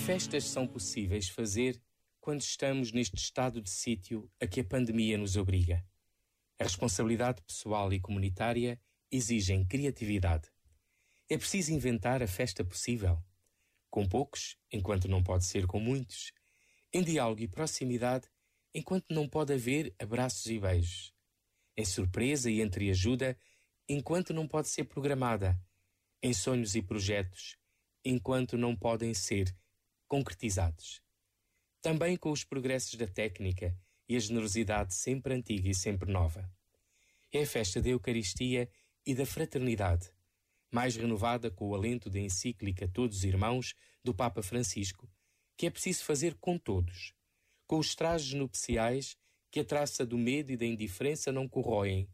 festas são possíveis fazer quando estamos neste estado de sítio a que a pandemia nos obriga? A responsabilidade pessoal e comunitária exigem criatividade. É preciso inventar a festa possível. Com poucos, enquanto não pode ser com muitos. Em diálogo e proximidade, enquanto não pode haver abraços e beijos. Em surpresa e entreajuda, enquanto não pode ser programada. Em sonhos e projetos, enquanto não podem ser concretizados. Também com os progressos da técnica e a generosidade sempre antiga e sempre nova. É a festa da Eucaristia e da fraternidade, mais renovada com o alento da encíclica Todos Irmãos do Papa Francisco, que é preciso fazer com todos, com os trajes nupciais que a traça do medo e da indiferença não corroem,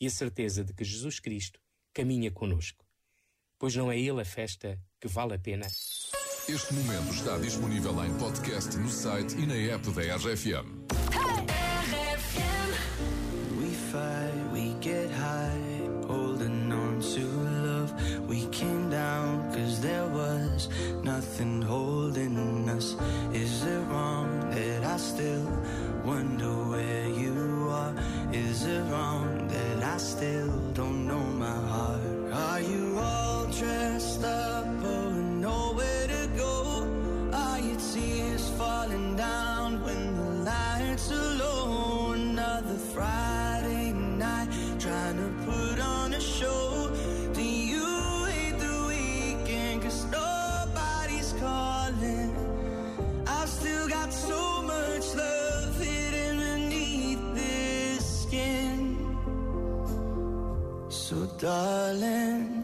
e a certeza de que Jesus Cristo caminha conosco. Pois não é Ele a festa que vale a pena? Este momento está disponível em podcast no site e na app da RFM. We fight, we get high, holding on to love. We came down cause there was nothing holding us. Is it wrong that I still wonder where you are? Is it wrong that I still don't know my heart? Are you tears down when the lights are low? Another Friday night, trying to put on a show. Do you hate the weekend? Cause nobody's calling. I've still got so much love hidden beneath this skin. So, darling,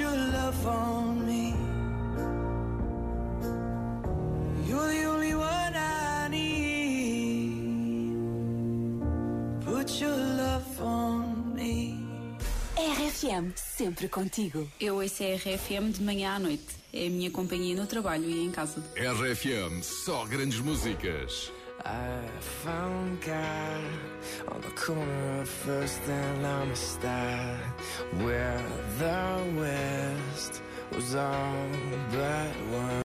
Your love on me. RFM, sempre contigo. Eu ouço a RFM de manhã à noite. É a minha companhia no trabalho e em casa. RFM, só grandes músicas. I found God on the corner of First and Amistad, where the West was all but one.